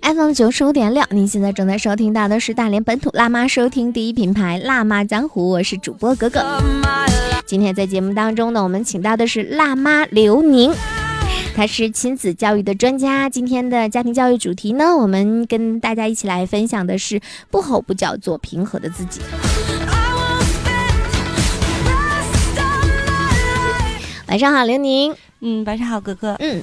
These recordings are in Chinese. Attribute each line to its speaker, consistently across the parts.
Speaker 1: FM 九十五点六，您现在正在收听到的是大连本土辣妈收听第一品牌《辣妈江湖》，我是主播格格。
Speaker 2: Of.
Speaker 1: 今天在节目当中呢，我们请到的是辣妈刘宁。她是亲子教育的专家。今天的家庭教育主题呢，我们跟大家一起来分享的是不吼不叫，做平和的自己。晚上好，刘宁。
Speaker 3: 嗯，晚上好，哥哥。
Speaker 1: 嗯。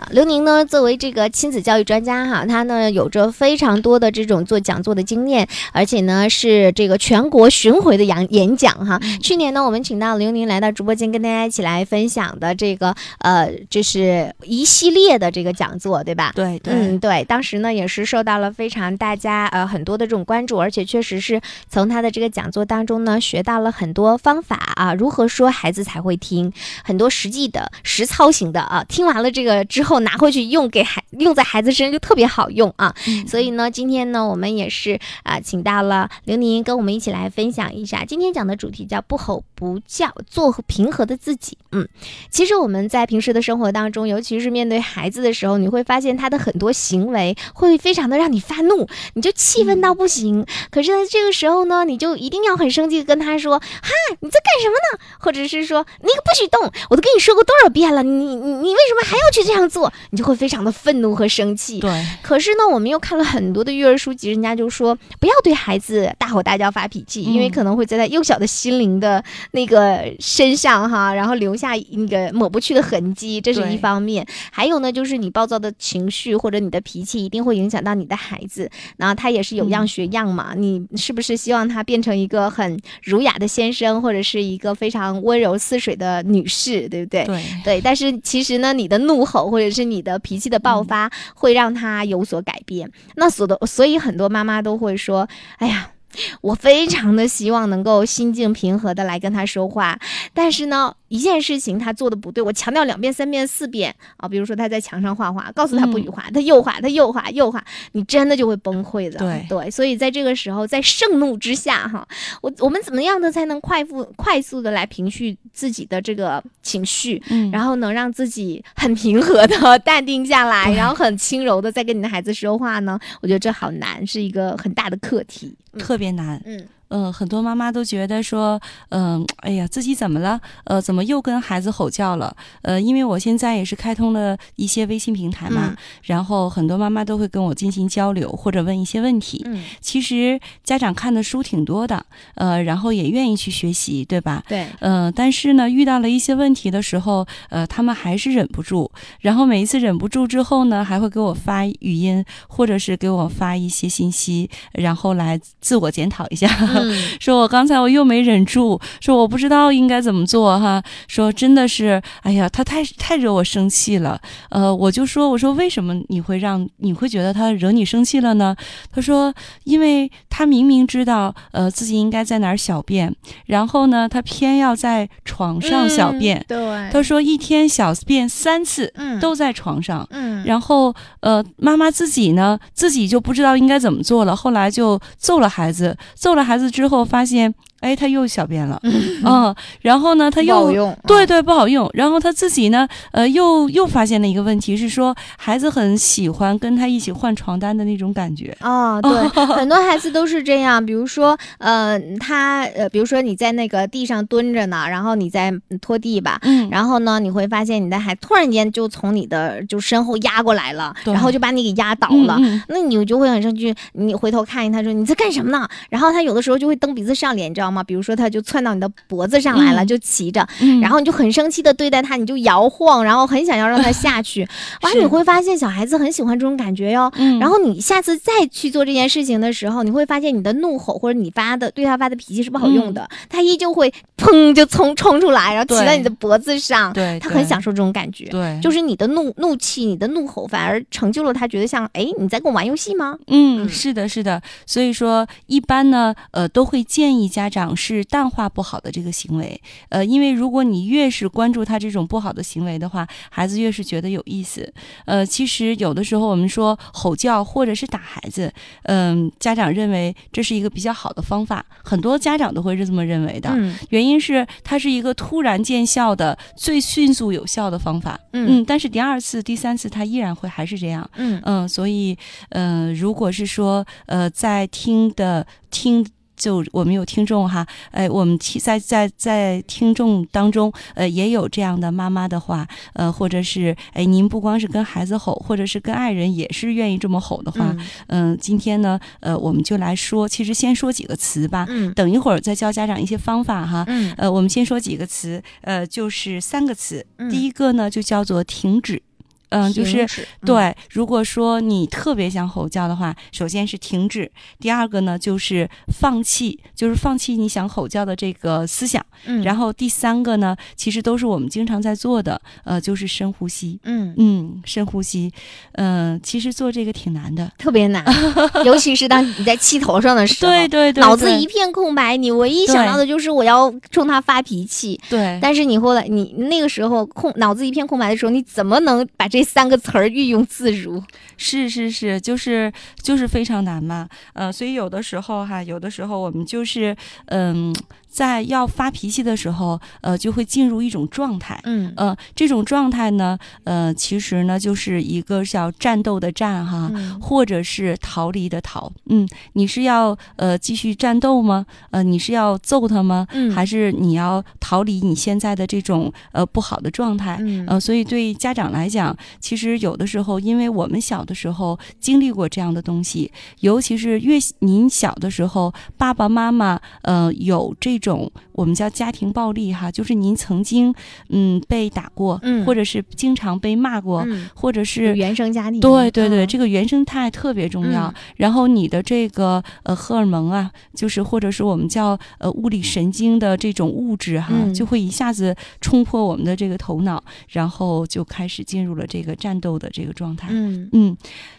Speaker 1: 啊，刘宁呢，作为这个亲子教育专家哈，他呢有着非常多的这种做讲座的经验，而且呢是这个全国巡回的演演讲哈。去年呢，我们请到刘宁来到直播间，跟大家一起来分享的这个呃，就是一系列的这个讲座，对吧？
Speaker 3: 对对，
Speaker 1: 嗯，对，当时呢也是受到了非常大家呃很多的这种关注，而且确实是从他的这个讲座当中呢学到了很多方法啊，如何说孩子才会听，很多实际的实操型的啊，听完了这个之后拿回去用给孩用在孩子身上就特别好用啊。
Speaker 3: 嗯
Speaker 1: 所以呢，今天呢我们也是啊、请到了刘宁跟我们一起来分享一下，今天讲的主题叫不吼不叫，做平和的自己。嗯，其实我们在平时的生活当中，尤其是面对孩子的时候，你会发现他的很多行为会非常的让你发怒，你就气愤到不行。可是呢，这个时候呢，你就一定要很生气的跟他说：“哈，你在干什么呢？”或者是说：“你可不许动！我都跟你说过多少遍了，你你你为什么还要去这样做？”你就会非常的愤怒和生气。
Speaker 3: 对，
Speaker 1: 可是呢，我们又看了很多的育儿书籍，人家就说不要对孩子大吼大叫、发脾气，因为
Speaker 3: 嗯
Speaker 1: 可能会在他幼小的心灵的那个身上哈，然后留下那个抹不去的痕迹，这是一方面。还有呢，就是你暴躁的情绪或者你的脾气，一定会影响到你的孩子。然后他也是有样
Speaker 3: 嗯
Speaker 1: 学样嘛，你是不是希望他变成一个很儒雅的先生，或者是一个非常温柔似水的女士，对不对？
Speaker 3: 对，
Speaker 1: 对，但是其实呢，你的怒吼或者是你的脾气的爆发，会让他有所改变。那所的，所以很多妈妈都会说：“哎呀。”我非常的希望能够心境平和的来跟他说话，但是呢，一件事情他做的不对，我强调两遍、三遍、四遍啊，比如说他在墙上画画，告诉他不许画，他又画，他又画，又画，你真的就会崩溃的。
Speaker 3: 对
Speaker 1: 对，所以在这个时候，在盛怒之下，哈，我我们怎么样的才能快速快速的来平绪自己的这个情绪，
Speaker 3: 嗯，
Speaker 1: 然后能让自己很平和的 淡定下来，然后很轻柔的再跟你的孩子说话呢？我觉得这好难，是一个很大的课题。嗯
Speaker 3: 特别难。
Speaker 1: 嗯
Speaker 3: 嗯，很多妈妈都觉得说，嗯、哎呀，自己怎么了？呃，怎么又跟孩子吼叫了？呃，因为我现在也是开通了一些微信平台嘛，
Speaker 1: 嗯
Speaker 3: 然后很多妈妈都会跟我进行交流或者问一些问题。
Speaker 1: 嗯，
Speaker 3: 其实家长看的书挺多的，呃，然后也愿意去学习，对吧？
Speaker 1: 对，
Speaker 3: 嗯，但是呢，遇到了一些问题的时候，呃，他们还是忍不住，然后每一次忍不住之后呢，还会给我发语音，或者是给我发一些信息，然后来自我检讨一下，
Speaker 1: 嗯
Speaker 3: 说我刚才我又没忍住，说我不知道应该怎么做哈，说真的是，哎呀，他太太惹我生气了，呃，我就说，我说为什么你会让你会觉得他惹你生气了呢？他说，因为他明明知道，呃，自己应该在哪儿小便，然后呢，他偏要在床上小便。
Speaker 1: 嗯对，
Speaker 3: 他说一天小便三次，
Speaker 1: 嗯
Speaker 3: 都在床上。
Speaker 1: 嗯，
Speaker 3: 然后，呃，妈妈自己呢，自己就不知道应该怎么做了。后来就揍了孩子，揍了孩子之后，发现，哎，他又小便了，嗯，然后呢，他又对对，不好用。然后他自己呢，呃，又又发现了一个问题，是说孩子很喜欢跟他一起换床单的那种感觉。
Speaker 1: 哦，对，很多孩子都是这样。比如说，呃，他呃，比如说你在那个地上蹲着呢，然后你在拖地吧，
Speaker 3: 嗯，
Speaker 1: 然后呢，你会发现你的孩突然间就从你的就身后压过来了，然后就把你给压倒了。那你就会很生气，你回头看他说你在干什么呢？然后他有的时候就会蹬鼻子上脸，你知道吗？比如说他就窜到你的脖子上来了，
Speaker 3: 嗯
Speaker 1: 就骑着，
Speaker 3: 嗯
Speaker 1: 然后你就很生气的对待他，你就摇晃，然后很想要让他 下去。哇，你会发现小孩子很喜欢这种感觉哟。
Speaker 3: 嗯，
Speaker 1: 然后你下次再去做这件事情的时候，你会发现你的怒吼或者你发的对他发的脾气是不好用的，他依旧会砰就冲冲出来，然后骑
Speaker 3: 嗯对
Speaker 1: 到你的脖子上，
Speaker 3: 对，
Speaker 1: 他很享受这种感觉。
Speaker 3: 对，
Speaker 1: 就是你的怒怒气、你的怒吼，反而成就了他，觉得像哎，你在跟我玩游戏吗？
Speaker 3: 嗯，
Speaker 1: 嗯
Speaker 3: 是的，是的。所以说，一般呢，呃，都会建议家长。长是淡化不好的这个行为，呃，因为如果你越是关注他这种不好的行为的话，孩子越是觉得有意思。呃，其实有的时候我们说吼叫或者是打孩子，嗯、家长认为这是一个比较好的方法，很多家长都会是这么认为的。
Speaker 1: 嗯
Speaker 3: 原因是它是一个突然见效的、最迅速有效的方法。
Speaker 1: 嗯
Speaker 3: 但是第二次、第三次他依然会还是这样。
Speaker 1: 嗯
Speaker 3: 嗯，所以，呃，如果是说，呃，在听的听。就我们有听众哈，哎，我们听在在在听众当中，呃，也有这样的妈妈的话，呃，或者是哎，您不光是跟孩子吼，或者是跟爱人也是愿意这么吼的话，
Speaker 1: 嗯
Speaker 3: 嗯、今天呢，呃，我们就来说，其实先说几个词吧，
Speaker 1: 嗯
Speaker 3: 等一会儿再教家长一些方法哈。
Speaker 1: 嗯
Speaker 3: 呃，我们先说几个词，呃，就是三个词。
Speaker 1: 嗯
Speaker 3: 第一个呢，就叫做停止。嗯，就是对。如果说你特别想吼叫的话，首先是停止；第二个呢，就是放弃，就是放弃你想吼叫的这个思想。
Speaker 1: 嗯
Speaker 3: 然后第三个呢，其实都是我们经常在做的，呃，就是深呼吸。
Speaker 1: 嗯
Speaker 3: 嗯，深呼吸。嗯、其实做这个挺难的。
Speaker 1: 特别难，尤其是当你在气头上的时候，
Speaker 3: 对对对，对
Speaker 1: 脑子一片空白，你唯一想到的就是我要冲他发脾气。
Speaker 3: 对。
Speaker 1: 但是你后来，你那个时候空脑子一片空白的时候，你怎么能把这三个词儿运用自如？
Speaker 3: 是是是，就是就是非常难嘛，呃，所以有的时候哈，有的时候我们就是嗯，在要发脾气的时候，呃，就会进入一种状态。
Speaker 1: 嗯
Speaker 3: 呃，这种状态呢，呃，其实呢，就是一个叫战斗的战哈，
Speaker 1: 嗯
Speaker 3: 或者是逃离的逃。嗯，你是要呃继续战斗吗？呃，你是要揍他吗？
Speaker 1: 嗯
Speaker 3: 还是你要逃离你现在的这种呃不好的状态？
Speaker 1: 嗯
Speaker 3: 呃，所以对家长来讲，其实有的时候，因为我们小的时候经历过这样的东西，尤其是越您小的时候，爸爸妈妈呃有这种我们叫家庭暴力哈，就是您曾经嗯被打过，
Speaker 1: 嗯
Speaker 3: 或者是经常被骂过，
Speaker 1: 嗯
Speaker 3: 或者是
Speaker 1: 原生家庭，
Speaker 3: 对对对，
Speaker 1: 嗯
Speaker 3: 这个原生态特别重要。
Speaker 1: 嗯
Speaker 3: 然后你的这个呃荷尔蒙啊，就是或者是我们叫呃物理神经的这种物质哈，
Speaker 1: 嗯
Speaker 3: 就会一下子冲破我们的这个头脑，然后就开始进入了这个战斗的这个状态。
Speaker 1: 嗯
Speaker 3: 嗯，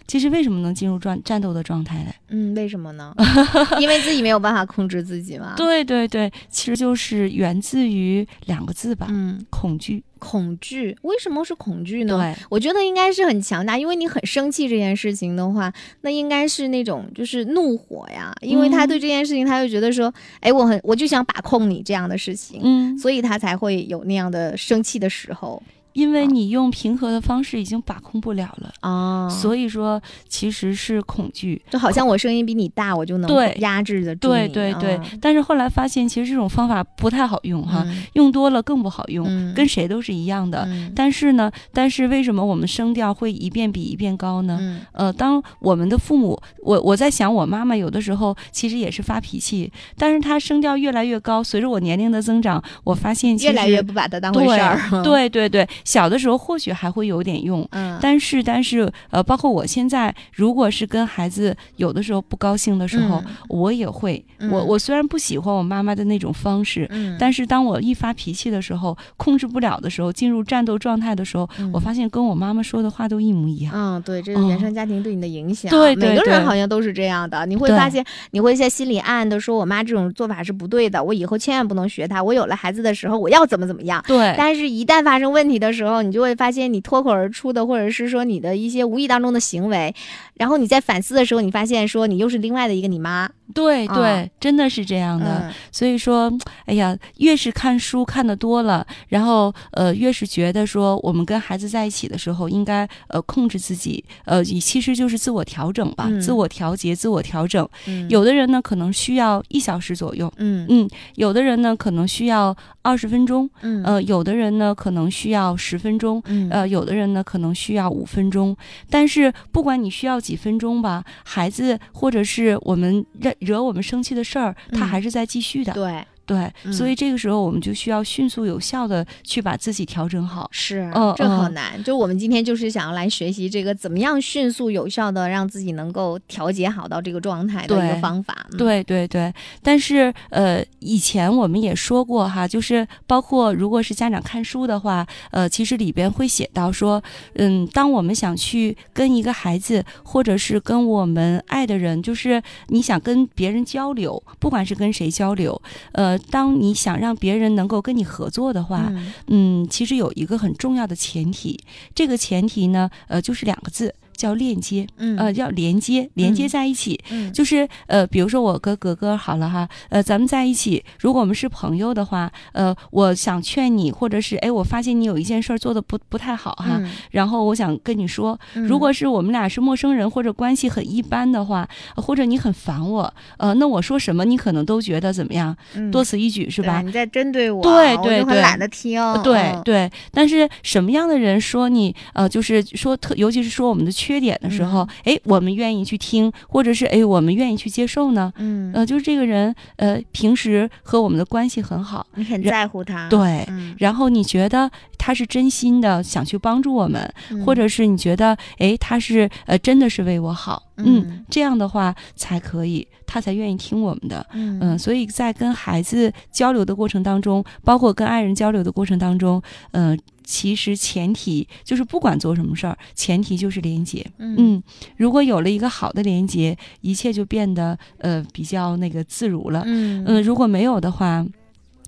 Speaker 3: 其实为什么能进入战战斗的状态呢？
Speaker 1: 嗯，为什么呢？因为自己没有办法控制自己嘛。，
Speaker 3: 对对对，其实就是源自于两个字吧，
Speaker 1: 嗯，
Speaker 3: 恐惧。
Speaker 1: 恐惧，为什么是恐惧呢？
Speaker 3: 对，
Speaker 1: 我觉得应该是很强大，因为你很生气这件事情的话，那应该是那种就是怒火呀，因为他
Speaker 3: 嗯
Speaker 1: 对这件事情，他就觉得说，哎，我很我就想把控你这样的事情，
Speaker 3: 嗯，
Speaker 1: 所以他才会有那样的生气的时候
Speaker 3: 因为你用平和的方式已经把控不了了。
Speaker 1: 啊
Speaker 3: 所以说，其实是恐惧。
Speaker 1: 就好像我声音比你大，我就能
Speaker 3: 对
Speaker 1: 压制得住
Speaker 3: 对
Speaker 1: 你
Speaker 3: 对对
Speaker 1: 啊，
Speaker 3: 但是后来发现，其实这种方法不太好用哈，
Speaker 1: 嗯
Speaker 3: 用多了更不好用，
Speaker 1: 嗯
Speaker 3: 跟谁都是一样的。
Speaker 1: 嗯
Speaker 3: 但是呢，但是为什么我们声调会一遍比一遍高呢？
Speaker 1: 嗯
Speaker 3: 呃，当我们的父母，我我在想，我妈妈有的时候其实也是发脾气，但是她声调越来越高。随着我年龄的增长，我发现其实
Speaker 1: 越来越不把她当回事儿，
Speaker 3: 对对对，小的时候或许还会有点用，
Speaker 1: 嗯，
Speaker 3: 但是但是呃，包括我现在，如果是跟孩子有的时候不高兴的时候，
Speaker 1: 嗯
Speaker 3: 我也会，我
Speaker 1: 嗯
Speaker 3: 我虽然不喜欢我妈妈的那种方式。
Speaker 1: 嗯，
Speaker 3: 但是当我一发脾气的时候，控制不了的时候，进入战斗状态的时候，
Speaker 1: 嗯
Speaker 3: 我发现跟我妈妈说的话都一模一样。
Speaker 1: 嗯，对，这个原生家庭对你的影响，
Speaker 3: 对对
Speaker 1: 每个人好像都是这样的。你会发现，你会在心里暗暗的说，我妈这种做法是不对的，我以后千万不能学她。我有了孩子的时候，我要怎么怎么样。
Speaker 3: 对，
Speaker 1: 但是，一旦发生问题的时候，你就会发现，你脱口而出的，或者是说你的一些无意当中的行为，然后你在反思的时候，你发现说你又是另外的一个你妈。啊。
Speaker 3: 对对，真的是这样的。
Speaker 1: 嗯。
Speaker 3: 所以说，哎呀，越是看书看得多了，然后呃，越是觉得说我们跟孩子在一起的时候，应该呃控制自己，呃，其实就是自我调整吧，
Speaker 1: 嗯。
Speaker 3: 自我调节、自我调整。
Speaker 1: 嗯。
Speaker 3: 有的人呢，可能需要一小时左右。
Speaker 1: 嗯。
Speaker 3: 嗯，有的人呢可能需要二十分钟，
Speaker 1: 嗯。
Speaker 3: 呃，有的人呢可能需要十分钟，
Speaker 1: 嗯。
Speaker 3: 呃，有的人呢可能需要五分钟，但是不管你需要几分钟吧，孩子或者是我们惹惹我们生气的事儿，他
Speaker 1: 嗯
Speaker 3: 还是在继续的。
Speaker 1: 对
Speaker 3: 对，
Speaker 1: 嗯
Speaker 3: 所以这个时候我们就需要迅速有效的去把自己调整好。
Speaker 1: 是
Speaker 3: 嗯
Speaker 1: 这好
Speaker 3: 嗯
Speaker 1: 难。就我们今天就是想要来学习这个怎么样迅速有效的让自己能够调节好到这个状态的一个方法。嗯，
Speaker 3: 对对对，但是呃，以前我们也说过哈，就是包括如果是家长看书的话，呃，其实里边会写到说，嗯，当我们想去跟一个孩子，或者是跟我们爱的人，就是你想跟别人交流，不管是跟谁交流，呃，当你想让别人能够跟你合作的话，
Speaker 1: 嗯。
Speaker 3: 嗯，其实有一个很重要的前提，这个前提呢，呃，就是两个字，叫链接，
Speaker 1: 嗯
Speaker 3: 呃，叫连接，连接
Speaker 1: 嗯
Speaker 3: 在一起。
Speaker 1: 嗯
Speaker 3: 就是呃，比如说我跟格格好了哈，呃，咱们在一起，如果我们是朋友的话，呃，我想劝你，或者是哎，我发现你有一件事儿做的不不太好哈，
Speaker 1: 嗯
Speaker 3: 然后我想跟你说，
Speaker 1: 嗯
Speaker 3: 如果是我们俩是陌生人或者关系很一般的话，呃或者你很烦我，呃，那我说什么你可能都觉得怎么样，
Speaker 1: 嗯
Speaker 3: 多此一举是吧？
Speaker 1: 对你在针对我，
Speaker 3: 对对对
Speaker 1: 懒得听。
Speaker 3: 对
Speaker 1: 嗯
Speaker 3: 对，但是什么样的人说你呃，就是说特，尤其是说我们的缺点的时候，哎、我们愿意去听，或者是哎，我们愿意去接受呢？
Speaker 1: 嗯，
Speaker 3: 呃，就是这个人呃，平时和我们的关系很好，
Speaker 1: 你很
Speaker 3: 然
Speaker 1: 在乎他。
Speaker 3: 对。
Speaker 1: 嗯，
Speaker 3: 然后你觉得他是真心的想去帮助我们，
Speaker 1: 嗯
Speaker 3: 或者是你觉得哎他是呃真的是为我好，
Speaker 1: 嗯
Speaker 3: 这样的话才可以，他才愿意听我们的。
Speaker 1: 嗯
Speaker 3: 嗯，所以在跟孩子交流的过程当中，包括跟爱人交流的过程当中，嗯、其实前提就是不管做什么事儿，前提就是连接。
Speaker 1: 嗯
Speaker 3: 嗯，如果有了一个好的连接，一切就变得呃比较那个自如了。
Speaker 1: 嗯
Speaker 3: 嗯、如果没有的话，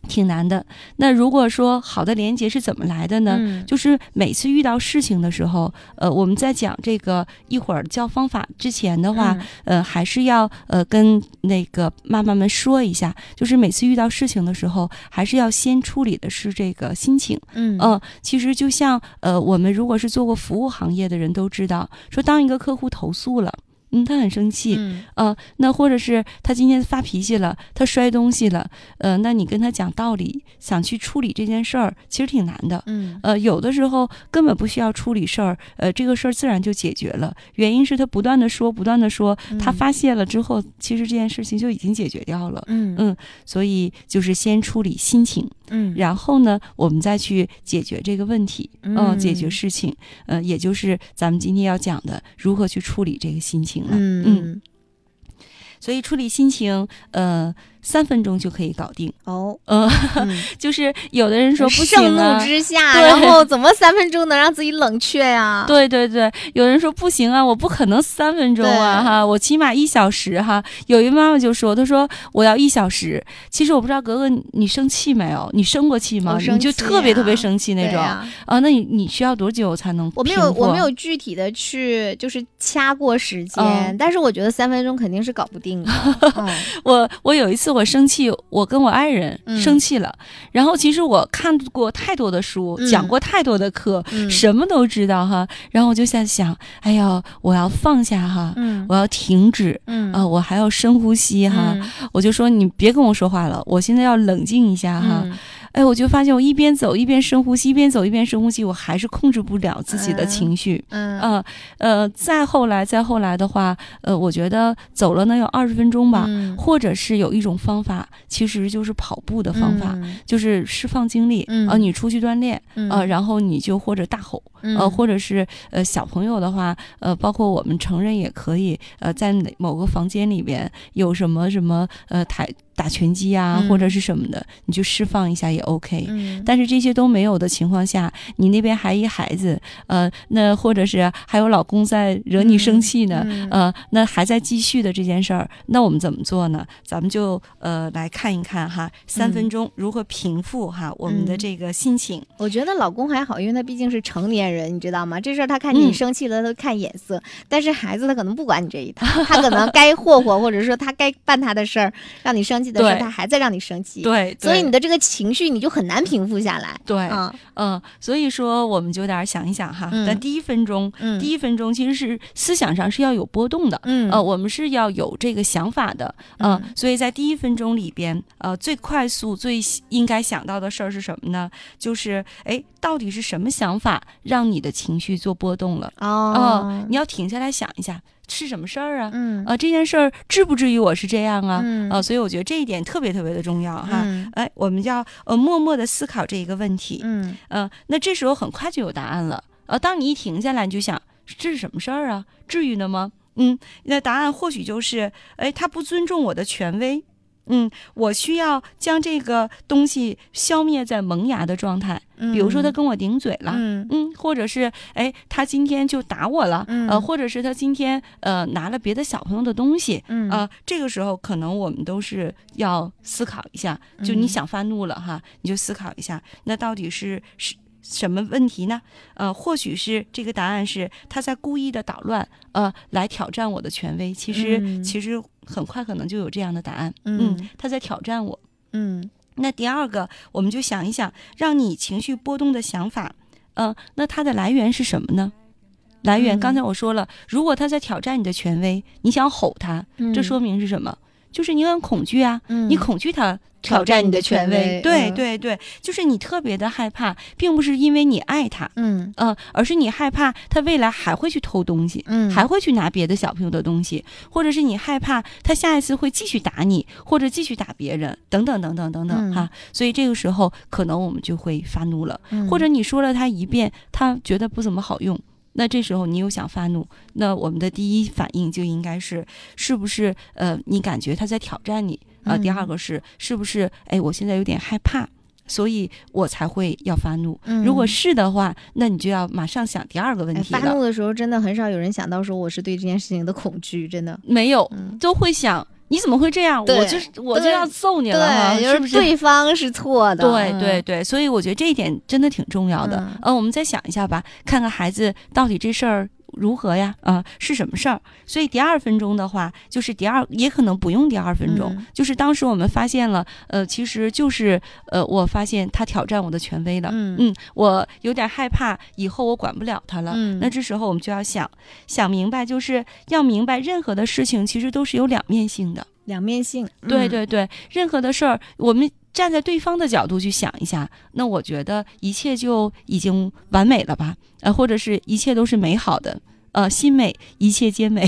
Speaker 3: 挺难的。那如果说好的连接是怎么来的呢？
Speaker 1: 嗯
Speaker 3: 就是每次遇到事情的时候，呃，我们在讲这个一会儿教方法之前的话，
Speaker 1: 嗯
Speaker 3: 呃，还是要呃跟那个妈妈们说一下，就是每次遇到事情的时候，还是要先处理的是这个心情。
Speaker 1: 嗯
Speaker 3: 嗯、其实就像呃，我们如果是做过服务行业的人都知道，说当一个客户投诉了。嗯，他很生气，
Speaker 1: 嗯
Speaker 3: 呃，那或者是他今天发脾气了，他摔东西了，呃，那你跟他讲道理，想去处理这件事儿，其实挺难的。
Speaker 1: 嗯
Speaker 3: 呃，有的时候根本不需要处理事儿，呃，这个事儿自然就解决了。原因是他不断的说，不断的说，他
Speaker 1: 嗯
Speaker 3: 发泄了之后，其实这件事情就已经解决掉了。
Speaker 1: 嗯
Speaker 3: 嗯所以就是先处理心情，
Speaker 1: 嗯。
Speaker 3: 然后呢，我们再去解决这个问题，嗯、解决
Speaker 1: 嗯
Speaker 3: 事情，呃，也就是咱们今天要讲的如何去处理这个心情了。
Speaker 1: 嗯。
Speaker 3: 嗯。所以处理心情，呃，三分钟就可以搞定。
Speaker 1: 哦，
Speaker 3: 呃，
Speaker 1: 嗯
Speaker 3: 就是有的人说不
Speaker 1: 盛
Speaker 3: 行啊
Speaker 1: 怒，之下，然后怎么三分钟能让自己冷却呀？
Speaker 3: 对对对，有人说不行啊，我不可能三分钟啊哈，我起码一小时哈。有一妈妈就说，她说我要一小时。其实我不知道格格你你生气没有？你生过气吗？你就特别特别生气那种啊？那你你需要多久才能？
Speaker 1: 我没有，我没有。具体的去就是掐过时间，
Speaker 3: 嗯
Speaker 1: 但是我觉得三分钟肯定是搞不定的。嗯
Speaker 3: 我我有一次我生气，我跟我爱人
Speaker 1: 嗯。
Speaker 3: 生气了，然后其实我看过太多的书，
Speaker 1: 嗯。
Speaker 3: 讲过太多的课，
Speaker 1: 嗯。
Speaker 3: 什么都知道哈。然后我就在想，哎呀，我要放下哈，
Speaker 1: 嗯。
Speaker 3: 我要停止。
Speaker 1: 嗯。
Speaker 3: 啊、我还要深呼吸哈，
Speaker 1: 嗯。
Speaker 3: 我就说你别跟我说话了，我现在要冷静一下哈。
Speaker 1: 嗯
Speaker 3: 哎，我就发现我一边走一边深呼吸，一边走一边深呼吸，我还是控制不了自己的
Speaker 1: 嗯
Speaker 3: 情绪。
Speaker 1: 嗯
Speaker 3: 呃呃，再后来再后来的话，呃，我觉得走了能有二十分钟吧，
Speaker 1: 嗯
Speaker 3: 或者是有一种方法，其实就是跑步的方法，
Speaker 1: 嗯
Speaker 3: 就是释放精力。
Speaker 1: 嗯
Speaker 3: 呃，你出去锻炼，
Speaker 1: 嗯
Speaker 3: 呃，然后你就或者大吼，呃，
Speaker 1: 嗯
Speaker 3: 或者是呃小朋友的话，呃，包括我们成人也可以，呃，在哪某个房间里边有什么什么呃台打拳击啊，
Speaker 1: 嗯
Speaker 3: 或者是什么的，你就释放一下也 OK。
Speaker 1: 嗯
Speaker 3: 但是这些都没有的情况下，你那边还一孩子，呃，那或者是还有老公在惹你生气呢，
Speaker 1: 嗯
Speaker 3: 呃，那还在继续的这件事儿，那我们怎么做呢？咱们就呃来看一看哈，三分钟如何平复哈我们的
Speaker 1: 嗯
Speaker 3: 这个心情。
Speaker 1: 我觉得老公还好，因为他毕竟是成年人，你知道吗？这事儿他看你
Speaker 3: 嗯
Speaker 1: 生气了，他都看眼色。但是孩子他可能不管你这一套，他可能该霍霍，或者说他该办他的事儿，让你生
Speaker 3: 对
Speaker 1: 他还在让你生气。，
Speaker 3: 对，
Speaker 1: 所以你的这个情绪你就很难平复下来。
Speaker 3: 对，
Speaker 1: 嗯
Speaker 3: 嗯，所以说我们就得想一想哈，
Speaker 1: 嗯
Speaker 3: 但第一分钟，
Speaker 1: 嗯，
Speaker 3: 第一分钟其实是思想上是要有波动的。
Speaker 1: 嗯
Speaker 3: 呃，我们是要有这个想法的，呃，
Speaker 1: 嗯
Speaker 3: 所以在第一分钟里边，呃，最快速、最应该想到的事儿是什么呢？就是，哎，到底是什么想法让你的情绪做波动了？
Speaker 1: 哦
Speaker 3: 呃，你要停下来想一下，是什么事儿啊？
Speaker 1: 嗯
Speaker 3: 啊，这件事儿至不至于我是这样啊？
Speaker 1: 嗯
Speaker 3: 啊，所以我觉得这一点特别特别的重要哈。
Speaker 1: 嗯
Speaker 3: 哎，我们要呃默默的思考这一个问题。
Speaker 1: 嗯
Speaker 3: 嗯、那这时候很快就有答案了。呃，当你一停下来，你就想这是什么事儿啊？至于的吗？嗯，那答案或许就是，哎，他不尊重我的权威。嗯，我需要将这个东西消灭在萌芽的状态。比如说他跟我顶嘴了，
Speaker 1: 嗯
Speaker 3: 嗯，或者是哎，他今天就打我了，
Speaker 1: 嗯
Speaker 3: 呃，或者是他今天呃拿了别的小朋友的东西，
Speaker 1: 嗯
Speaker 3: 啊、这个时候可能我们都是要思考一下，就你
Speaker 1: 嗯
Speaker 3: 想发怒了哈，你就思考一下，那到底是是什么问题呢？呃，或许是这个答案是他在故意的捣乱，呃，来挑战我的权威。其实、
Speaker 1: 嗯
Speaker 3: 其实很快可能就有这样的答案，
Speaker 1: 嗯
Speaker 3: 他在挑战我。
Speaker 1: 嗯
Speaker 3: 那第二个，我们就想一想，让你情绪波动的想法，嗯、那它的来源是什么呢？来源，
Speaker 1: 嗯
Speaker 3: 刚才我说了，如果他在挑战你的权威，你想吼他，
Speaker 1: 嗯
Speaker 3: 这说明是什么？就是你很恐惧啊，
Speaker 1: 嗯。
Speaker 3: 你恐惧他
Speaker 1: 挑战你的权威。
Speaker 3: 对
Speaker 1: 嗯。
Speaker 3: 对对，就是你特别的害怕，并不是因为你爱他，
Speaker 1: 嗯。
Speaker 3: 嗯、而是你害怕他未来还会去偷东西，
Speaker 1: 嗯。
Speaker 3: 还会去拿别的小朋友的东西，或者是你害怕他下一次会继续打你，或者继续打别人，等等等等等等、
Speaker 1: 嗯。
Speaker 3: 哈。所以这个时候可能我们就会发怒了，
Speaker 1: 嗯。
Speaker 3: 或者你说了他一遍，他觉得不怎么好用。那这时候你又想发怒，那我们的第一反应就应该是，是不是呃，你感觉他在挑战你啊、
Speaker 1: 嗯
Speaker 3: 第二个是，是不是哎，我现在有点害怕，所以我才会要发怒。
Speaker 1: 嗯
Speaker 3: 如果是的话，那你就要马上想第二个问
Speaker 1: 哎发
Speaker 3: 题了。
Speaker 1: 怒的时候，真的很少有人想到说我是对这件事情的恐惧，真的。
Speaker 3: 没有，
Speaker 1: 嗯，
Speaker 3: 都会想你怎么会这样？我就是我就要揍你了哈，
Speaker 1: 是
Speaker 3: 不是？
Speaker 1: 对方是错的。
Speaker 3: 对
Speaker 1: 嗯
Speaker 3: 对对，所以我觉得这一点真的挺重要的。
Speaker 1: 嗯
Speaker 3: 呃，我们再想一下吧，看看孩子到底这事儿如何呀？啊、是什么事儿？所以第二分钟的话，就是第二，也可能不用第二分钟，
Speaker 1: 嗯
Speaker 3: 就是当时我们发现了，呃，其实就是呃，我发现他挑战我的权威了。
Speaker 1: 嗯
Speaker 3: 嗯，我有点害怕，以后我管不了他了。
Speaker 1: 嗯
Speaker 3: 那这时候我们就要想想明白，就是要明白，任何的事情其实都是有两面性的。
Speaker 1: 两面性。嗯，
Speaker 3: 对对对，任何的事儿，我们站在对方的角度去想一下，那我觉得一切就已经完美了吧？呃，或者是一切都是美好的。呃，心美，一切皆美。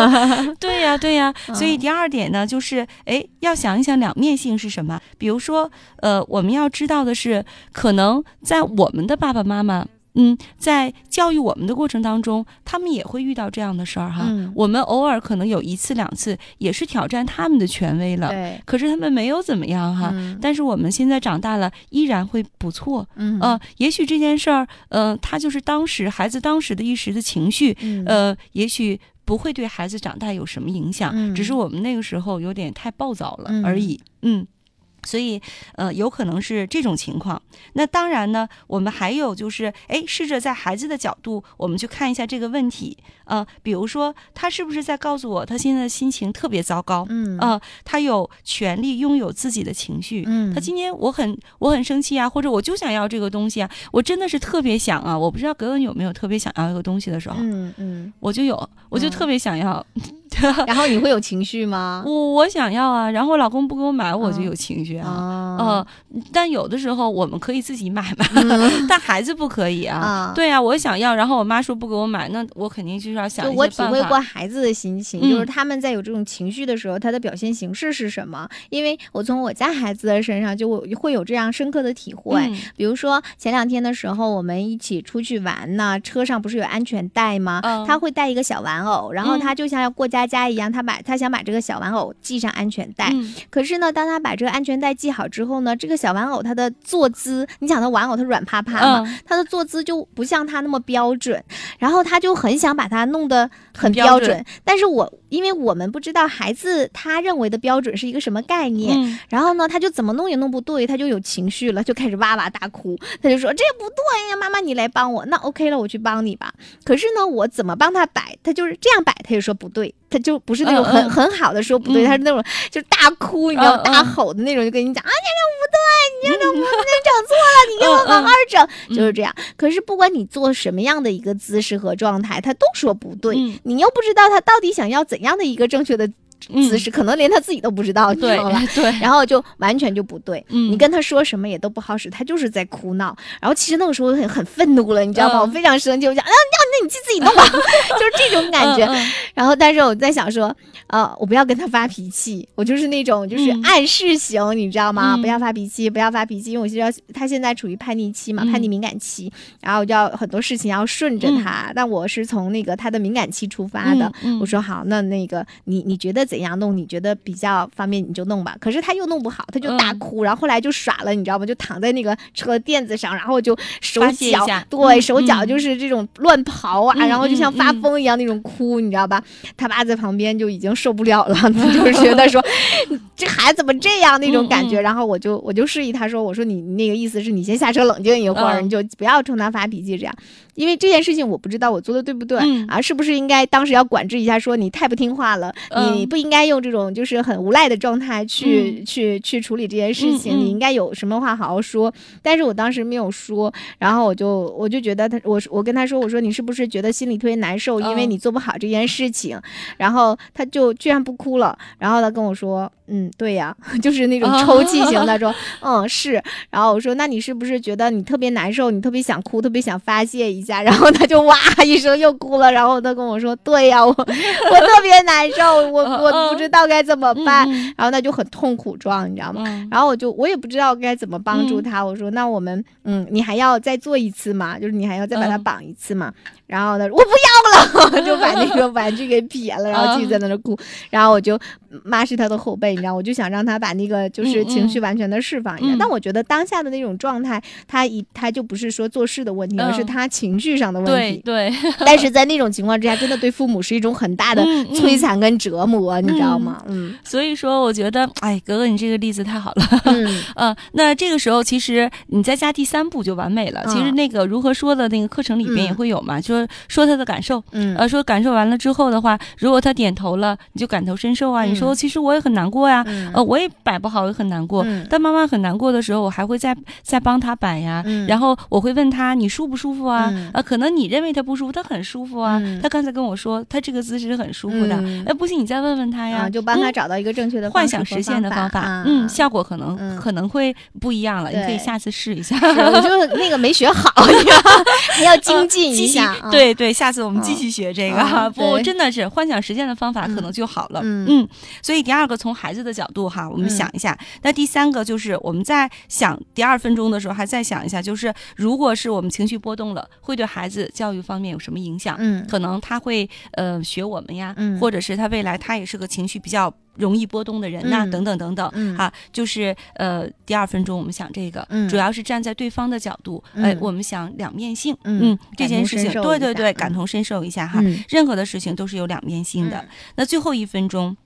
Speaker 3: 对呀，对呀。所以
Speaker 1: 嗯
Speaker 3: 第二点呢，就是哎，要想一想两面性是什么。比如说，呃，我们要知道的是，可能在我们的爸爸妈妈。嗯，在教育我们的过程当中，他们也会遇到这样的事儿哈。
Speaker 1: 嗯
Speaker 3: 我们偶尔可能有一次两次，也是挑战他们的权威了。
Speaker 1: 对，
Speaker 3: 可是他们没有怎么样哈。
Speaker 1: 嗯
Speaker 3: 但是我们现在长大了，依然会不错。
Speaker 1: 嗯
Speaker 3: 呃，也许这件事儿，呃，他就是当时孩子当时的一时的情绪，
Speaker 1: 嗯
Speaker 3: 呃，也许不会对孩子长大有什么影响，
Speaker 1: 嗯
Speaker 3: 只是我们那个时候有点太暴躁了
Speaker 1: 嗯
Speaker 3: 而已。嗯。所以，呃，有可能是这种情况。那当然呢，我们还有就是，哎，试着在孩子的角度，我们去看一下这个问题。呃，比如说，他是不是在告诉我，他现在的心情特别糟糕？
Speaker 1: 嗯
Speaker 3: 呃，他有权利拥有自己的情绪。
Speaker 1: 嗯
Speaker 3: 他今天我很我很生气啊，或者我就想要这个东西啊，我真的是特别想啊。我不知道格文有没有特别想要一个东西的时候，
Speaker 1: 嗯嗯，
Speaker 3: 我就有，我就
Speaker 1: 嗯
Speaker 3: 特别想要，
Speaker 1: 然后你会有情绪吗？
Speaker 3: 我我想要啊，然后老公不给我买，我就
Speaker 1: 嗯
Speaker 3: 有情绪啊。
Speaker 1: 哦
Speaker 3: 呃，但有的时候我们可以自己买嘛，但孩子不可以啊。
Speaker 1: 啊
Speaker 3: 对啊，我想要，然后我妈说不给我买，那我肯定就是要想
Speaker 1: 就我体会过孩子的心情，
Speaker 3: 嗯
Speaker 1: 就是他们在有这种情绪的时候，他的表现形式是什么？因为我从我家孩子的身上就我会有这样深刻的体会。
Speaker 3: 嗯
Speaker 1: 比如说前两天的时候，我们一起出去玩呢，车上不是有安全带吗？
Speaker 3: 嗯
Speaker 1: 他会带一个小玩偶，然后
Speaker 3: 嗯
Speaker 1: 他就像要过家家一样，他把他想把这个小玩偶系上安全带。
Speaker 3: 嗯
Speaker 1: 可是呢，当他把这个安全带系好之后呢，这个小玩偶它的坐姿，你想它玩偶它软趴趴嘛，
Speaker 3: 嗯
Speaker 1: 它的坐姿就不像它那么标准，然后他就很想把它弄得很
Speaker 3: 很标准
Speaker 1: 标准，但是我因为我们不知道孩子他认为的标准是一个什么概念，
Speaker 3: 嗯
Speaker 1: 然后呢，他就怎么弄也弄不对，他就有情绪了，就开始哇哇大哭。他就说这不对呀，妈妈你来帮我。那 OK 了，我去帮你吧。可是呢，我怎么帮他摆，他就是这样摆，他就说不对，他就不是那种很、很好的说不对，
Speaker 3: 嗯。
Speaker 1: 他是那种就是大哭，你知道吗，大吼的那种，就跟你讲啊，你这不对，你这我们整错了，你给我好好整，
Speaker 3: 嗯。
Speaker 1: 就是这样。可是不管你做什么样的一个姿势和状态，他都说不对，
Speaker 3: 嗯。
Speaker 1: 你又不知道他到底想要怎样的一个正确的
Speaker 3: 嗯
Speaker 1: 姿势，可能连他自己都不知道，你知
Speaker 3: 对
Speaker 1: 道吧？
Speaker 3: 对，
Speaker 1: 然后就完全就不对，
Speaker 3: 嗯
Speaker 1: 你跟他说什么也都不好使，他就是在哭闹。然后其实那个时候很很愤怒了，你知道吗？
Speaker 3: 嗯
Speaker 1: 我非常生气，我想，啊，要你那你自自己弄吧，就是这种感觉。然后，但是我在想说，呃，我不要跟他发脾气，我就是那种就是
Speaker 3: 嗯
Speaker 1: 暗示型，你知道吗？
Speaker 3: 嗯
Speaker 1: 不要发脾气，不要发脾气，因为我知道他现在处于叛逆期嘛，
Speaker 3: 嗯
Speaker 1: 叛逆敏感期，然后我就要很多事情要顺着他。但我是从那个他的敏感期出发的，我说好，那那个你你觉得怎样弄？你觉得比较方便你就弄吧。可是他又弄不好，他就大
Speaker 3: 嗯
Speaker 1: 哭，然后后来就耍了，你知道吗？就躺在那个车垫子上，然后就手脚对、
Speaker 3: 嗯
Speaker 1: 手脚
Speaker 3: 嗯
Speaker 1: 就是这种乱刨啊，
Speaker 3: 嗯
Speaker 1: 然后就像发疯一样那种哭，你知道吧？他爸在旁边就已经受不了了，就是觉得说这孩子怎么这样那种感觉。然后我就我就示意他说，我说你你那个意思是你先下车冷静一会儿，
Speaker 3: 嗯
Speaker 1: 你就不要冲他发脾气这样。因为这件事情我不知道我做的对不对、
Speaker 3: 嗯
Speaker 1: 啊，是不是应该当时要管制一下，说你太不听话了，你
Speaker 3: 嗯
Speaker 1: 不应该用这种就是很无赖的状态去、去去处理这件事情，你应该有什么话好好说。但是我当时没有说，然后我就我就觉得他，我我跟他说，我说你是不是觉得心里特别难受，因为
Speaker 3: 嗯
Speaker 1: 你做不好这件事情，然后他就居然不哭了，然后他跟我说，嗯，对呀，就是那种抽泣型的说，嗯是，然后我说那你是不是觉得你特别难受，你特别想哭，特别想发泄一下，然后他就哇一声又哭了，然后他跟我说，对呀，我 我特别难受，我
Speaker 3: 嗯
Speaker 1: 我不知道该怎么办，
Speaker 3: 嗯
Speaker 1: 然后他就很痛苦状，你知道吗？
Speaker 3: 嗯
Speaker 1: 然后我就我也不知道该怎么帮助
Speaker 3: 嗯
Speaker 1: 他，我说那我们嗯，你还要再做一次吗？就是你还要再把它
Speaker 3: 嗯
Speaker 1: 绑一次吗？然后呢，我不要了，就把那个玩具给撇了，然后继续在那儿哭。然后我就抹拭他的后背，你知道，我就想让他把那个就是
Speaker 3: 嗯
Speaker 1: 情绪完全的释放一下。
Speaker 3: 嗯
Speaker 1: 但我觉得当下的那种状态，他一他就不是说做事的问题，而是
Speaker 3: 嗯
Speaker 1: 他情绪上的问题。
Speaker 3: 对对，
Speaker 1: 但是在那种情况之下，真的对父母是一种很大的摧残跟折磨，你知道吗？嗯
Speaker 3: 所以说我觉得，哎，格格你这个例子太好了。
Speaker 1: 嗯
Speaker 3: 呃，那这个时候其实你再加第三步就完美了。其实
Speaker 1: 嗯
Speaker 3: 那个如何说的那个课程里边也
Speaker 1: 嗯
Speaker 3: 会有嘛，说说他的感受。
Speaker 1: 嗯
Speaker 3: 呃，说感受完了之后的话，如果他点头了，你就感同身受啊。你其实我也很难过呀，
Speaker 1: 嗯
Speaker 3: 呃，我也摆不好，也很难过。
Speaker 1: 嗯
Speaker 3: 但妈妈很难过的时候，我还会再再帮她摆呀。
Speaker 1: 嗯
Speaker 3: 然后我会问她你舒不舒服啊？
Speaker 1: 嗯
Speaker 3: 呃，可能你认为她不舒服，她很舒服啊。
Speaker 1: 嗯
Speaker 3: 她刚才跟我说，她这个姿势是很舒服的。
Speaker 1: 嗯
Speaker 3: 哎，不信，你再问问她呀，
Speaker 1: 啊，就帮他
Speaker 3: 嗯
Speaker 1: 找到一个正确的
Speaker 3: 幻想实现的
Speaker 1: 方
Speaker 3: 方法，
Speaker 1: 啊
Speaker 3: 嗯，效果可能、
Speaker 1: 嗯
Speaker 3: 可能会不一样了，你可以下次试一下。
Speaker 1: 是我就那个没学好，你要精进一下。啊，
Speaker 3: 对对，下次我们继
Speaker 1: 嗯
Speaker 3: 续学这个。不，真的是幻想实现的方法可能就好了。
Speaker 1: 嗯
Speaker 3: 所以第二个从孩子的角度哈，我们
Speaker 1: 嗯。
Speaker 3: 想一下。那第三个就是我们在想第二分钟的时候，还再想一下，就是如果是我们情绪波动了，会对孩子教育方面有什么影响？
Speaker 1: 嗯。
Speaker 3: 可能他会呃学我们呀，
Speaker 1: 嗯。
Speaker 3: 或者是他未来他也是个情绪比较容易波动的人呐、
Speaker 1: 嗯。
Speaker 3: 等等等等。
Speaker 1: 嗯。
Speaker 3: 啊，就是呃，第二分钟我们想这个，
Speaker 1: 嗯。
Speaker 3: 主要是站在对方的角度，哎、
Speaker 1: 嗯
Speaker 3: 我们想两面性，
Speaker 1: 嗯。
Speaker 3: 这件事情，对对对，
Speaker 1: 嗯。
Speaker 3: 感同身受一下哈，
Speaker 1: 嗯。
Speaker 3: 任何的事情都是有两面性的。
Speaker 1: 嗯。
Speaker 3: 那最后一分钟。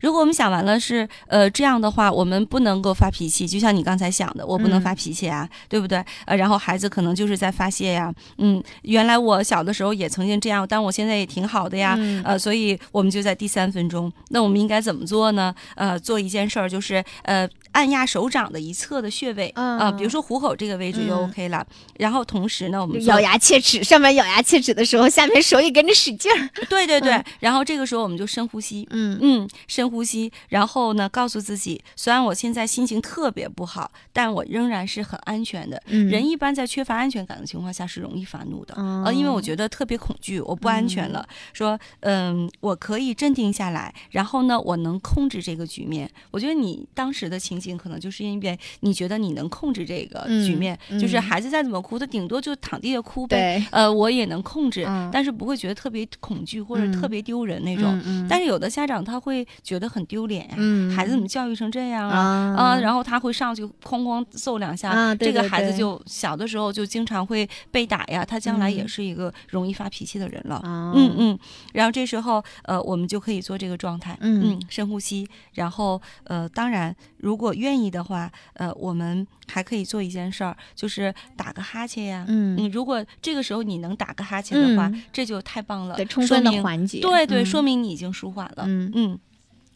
Speaker 3: 如果我们想完了是呃这样的话，我们不能够发脾气，就像你刚才想的，我不能
Speaker 1: 嗯
Speaker 3: 发脾气啊，对不对？呃，然后孩子可能就是在发泄呀，嗯，原来我小的时候也曾经这样，但我现在也挺好的呀，
Speaker 1: 嗯
Speaker 3: 呃，所以我们就在第三分钟，那我们应该怎么做呢？呃，做一件事儿就是呃按压手掌的一侧的穴位啊、
Speaker 1: 嗯
Speaker 3: 比如说虎口这个位置就
Speaker 1: 嗯
Speaker 3: OK 了，然后同时呢，我们
Speaker 1: 咬牙切齿，上面咬牙切齿的时候，下面手也跟着使劲儿。
Speaker 3: 对对对，
Speaker 1: 嗯
Speaker 3: 然后这个时候我们就深呼吸，
Speaker 1: 嗯
Speaker 3: 嗯，深呼吸，然后呢，告诉自己，虽然我现在心情特别不好，但我仍然是很安全的。
Speaker 1: 嗯
Speaker 3: 人一般在缺乏安全感的情况下是容易发怒的，
Speaker 1: 哦
Speaker 3: 呃，因为我觉得特别恐惧，我不安全了。说，嗯，我可以镇定下来，然后呢，我能控制这个局面。我觉得你当时的情景可能就是因为你觉得你能控制这个局
Speaker 1: 嗯
Speaker 3: 面，
Speaker 1: 嗯
Speaker 3: 就是孩子再怎么哭，他顶多就躺地下哭呗。呃，我也能控制，
Speaker 1: 嗯
Speaker 3: 但是不会觉得特别恐惧或者
Speaker 1: 嗯
Speaker 3: 特别丢人那种。但是有的家长他会觉得很丢脸孩子怎么教育成这样啊？
Speaker 1: 啊
Speaker 3: 啊，然后他会上去哐哐揍两下，
Speaker 1: 啊对
Speaker 3: 这个孩子就小的时候就经常会被打呀，他将来也
Speaker 1: 嗯
Speaker 3: 是一个容易发脾气的人了。
Speaker 1: 啊
Speaker 3: 嗯嗯，然后这时候呃，我们就可以做这个状态，
Speaker 1: 嗯
Speaker 3: 深呼吸，然后呃，当然如果愿意的话，呃，我们还可以做一件事儿，就是打个哈欠呀。
Speaker 1: 嗯
Speaker 3: 你，如果这个时候你能打个哈欠的话，
Speaker 1: 嗯
Speaker 3: 这就太棒了，
Speaker 1: 得充分的缓解。
Speaker 3: 对对，
Speaker 1: 嗯
Speaker 3: 说明你已经舒缓了。
Speaker 1: 嗯
Speaker 3: 嗯，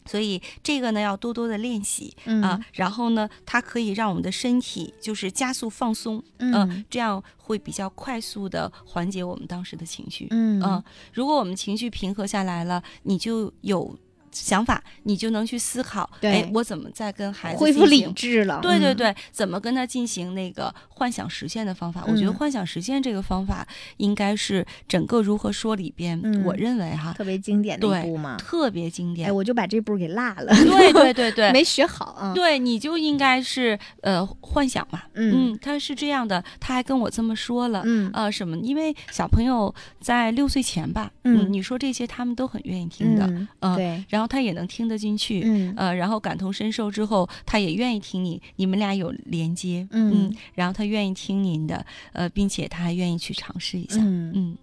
Speaker 3: 所以这个呢要多多的练习、
Speaker 1: 嗯
Speaker 3: 啊，然后呢，它可以让我们的身体就是加速放松，
Speaker 1: 嗯
Speaker 3: 呃这样会比较快速的缓解我们当时的情绪。
Speaker 1: 嗯
Speaker 3: 呃如果我们情绪平和下来了，你就有。想法，你就能去思考，哎，我怎么再跟孩子
Speaker 1: 恢复理智了。嗯，
Speaker 3: 对对对，怎么跟他进行那个幻想实现的方法？我觉得
Speaker 1: 嗯
Speaker 3: 幻想实现这个方法应该是整个如何说里边，
Speaker 1: 嗯
Speaker 3: 我认为哈
Speaker 1: 特别经典的一部嘛。
Speaker 3: 特别经典。
Speaker 1: 哎，我就把这部给落了，
Speaker 3: 对对对对，
Speaker 1: 没学好啊。
Speaker 3: 对，你就应该是呃幻想嘛。
Speaker 1: 嗯
Speaker 3: 他是这样的，他还跟我这么说了。
Speaker 1: 嗯
Speaker 3: 呃，什么？因为小朋友在六岁前吧，
Speaker 1: 嗯
Speaker 3: 你说这些他们都很愿意听的，
Speaker 1: 嗯，
Speaker 3: 呃
Speaker 1: 对，
Speaker 3: 然后他也能听得进去，
Speaker 1: 嗯。
Speaker 3: 呃，然后感同身受之后，他也愿意听你，你们俩有连接，
Speaker 1: 嗯
Speaker 3: 然后他愿意听您的，呃，并且他还愿意去尝试一下，
Speaker 1: 嗯，
Speaker 3: 嗯，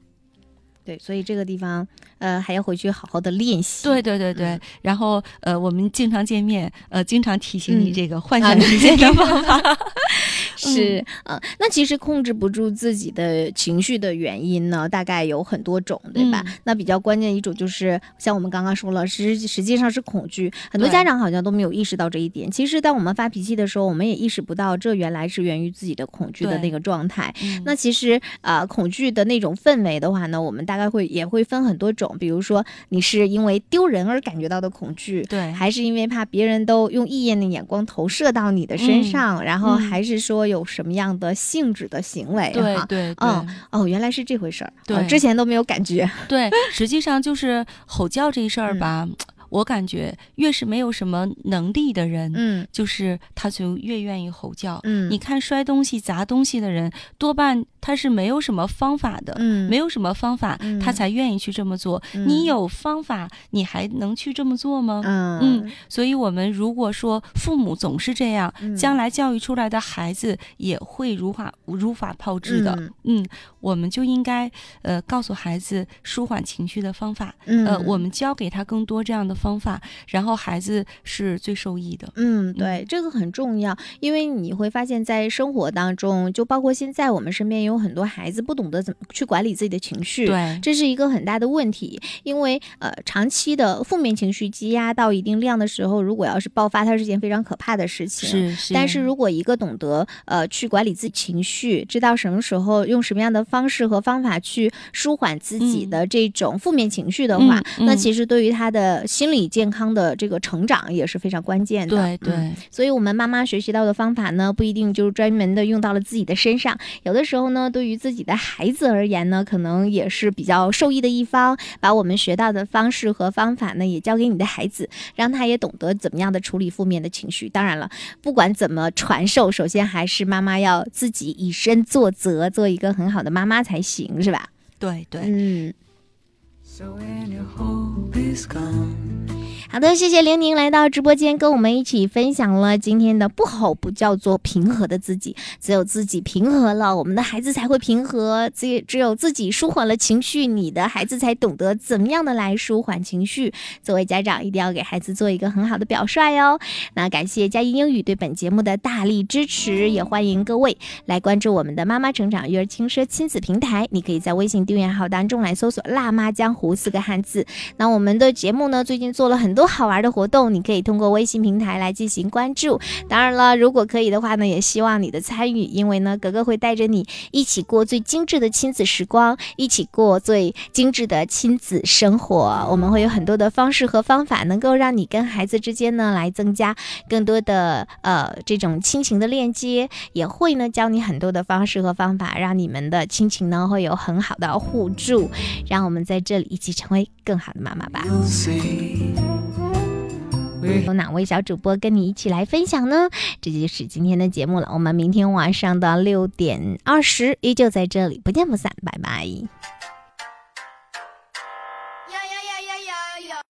Speaker 1: 对，所以这个地方呃还要回去好好的练习。
Speaker 3: 对对对对，
Speaker 1: 嗯
Speaker 3: 然后呃，我们经常见面，呃，经常提醒你
Speaker 1: 嗯
Speaker 3: 这个幻
Speaker 1: 啊
Speaker 3: 想实现的方法，
Speaker 1: 是，嗯、那其实控制不住自己的情绪的原因呢，大概有很多种，对吧？
Speaker 3: 嗯
Speaker 1: 那比较关键的一种就是，像我们刚刚说了，实实际上是恐惧，很多家长好像都没有意识到这一点。其实，当我们发脾气的时候，我们也意识不到，这原来是源于自己的恐惧的那个状态。
Speaker 3: 嗯
Speaker 1: 那其实呃，恐惧的那种氛围的话呢，我们大概会也会分很多种，比如说你是因为丢人而感觉到的恐惧，
Speaker 3: 对，
Speaker 1: 还是因为怕别人都用异样的眼光投射到你的身
Speaker 3: 嗯
Speaker 1: 上，然后
Speaker 3: 嗯
Speaker 1: 还是说有什么样的性质的行为哈？
Speaker 3: 对对对、
Speaker 1: 哦哦，原来是这回事儿，
Speaker 3: 对
Speaker 1: 哦之前都没有感觉。
Speaker 3: 对，实际上就是吼叫这事儿
Speaker 1: 嗯
Speaker 3: 吧，我感觉越是没有什么能力的人，
Speaker 1: 嗯
Speaker 3: 就是他就越愿意吼叫。
Speaker 1: 嗯，
Speaker 3: 你看摔东西、砸东西的人，多半他是没有什么方法的，
Speaker 1: 嗯
Speaker 3: 没有什么方法，
Speaker 1: 嗯
Speaker 3: 他才愿意去这么做。
Speaker 1: 嗯
Speaker 3: 你有方法，你还能去这么做吗？
Speaker 1: 嗯
Speaker 3: 嗯所以，我们如果说父母总是这样，
Speaker 1: 嗯
Speaker 3: 将来教育出来的孩子也会如法如法炮制的。
Speaker 1: 嗯
Speaker 3: 嗯，我们就应该呃告诉孩子舒缓情绪的方法，
Speaker 1: 嗯
Speaker 3: 呃，我们教给他更多这样的方法，然后孩子是最受益的。
Speaker 1: 嗯，对，这个很重要，因为你会发现在生活当中，就包括现在我们身边有很多孩子不懂得怎么去管理自己的情绪，
Speaker 3: 对，
Speaker 1: 这是一个很大的问题，因为呃，长期的负面情绪积压到一定量的时候，如果要是爆发，它是件非常可怕的事情。。
Speaker 3: 是是。
Speaker 1: 但是如果一个懂得呃去管理自己情绪，知道什么时候用什么样的方式和方法去舒缓自己的这种负面情绪的话，那其实对于他的心理健康的这个成长也是非常关键的。
Speaker 3: 对对、
Speaker 1: 嗯所以，我们妈妈学习到的方法呢，不一定就是专门的用到了自己的身上。有的时候呢，对于自己的孩子而言呢，可能也是比较受益的一方。把我们学到的方式和方法呢，也教给你的孩子，让他也懂得怎么样的处理负面的情绪。当然了，不管怎么传授，首先还是妈妈要自己以身作则，做一个很好的妈妈才行，是吧？
Speaker 3: 对对。
Speaker 1: 嗯。好的，谢谢玲玲来到直播间，跟我们一起分享了今天的不吼不叫做平和的自己，只有自己平和了，我们的孩子才会平和。只只有自己舒缓了情绪，你的孩子才懂得怎么样的来舒缓情绪。作为家长，一定要给孩子做一个很好的表率哦。那感谢佳音英语对本节目的大力支持，也欢迎各位来关注我们的妈妈成长育儿轻奢亲子平台。你可以在微信订阅号当中来搜索“辣妈江湖”四个汉字。那我们的节目呢，最近做了很多好玩的活动，你可以通过微信平台来进行关注。当然了，如果可以的话呢，也希望你的参与，因为呢，格格会带着你一起过最精致的亲子时光，一起过最精致的亲子生活。我们会有很多的方式和方法，能够让你跟孩子之间呢来增加更多的呃这种亲情的链接，也会呢教你很多的方式和方法，让你们的亲情呢会有很好的互助。让我们在这里一起成为更好的妈妈吧。有哪位小主播跟你一起来分享呢？这就是今天的节目了。我们明天晚上的六点二十依旧在这里，不见不散，拜拜。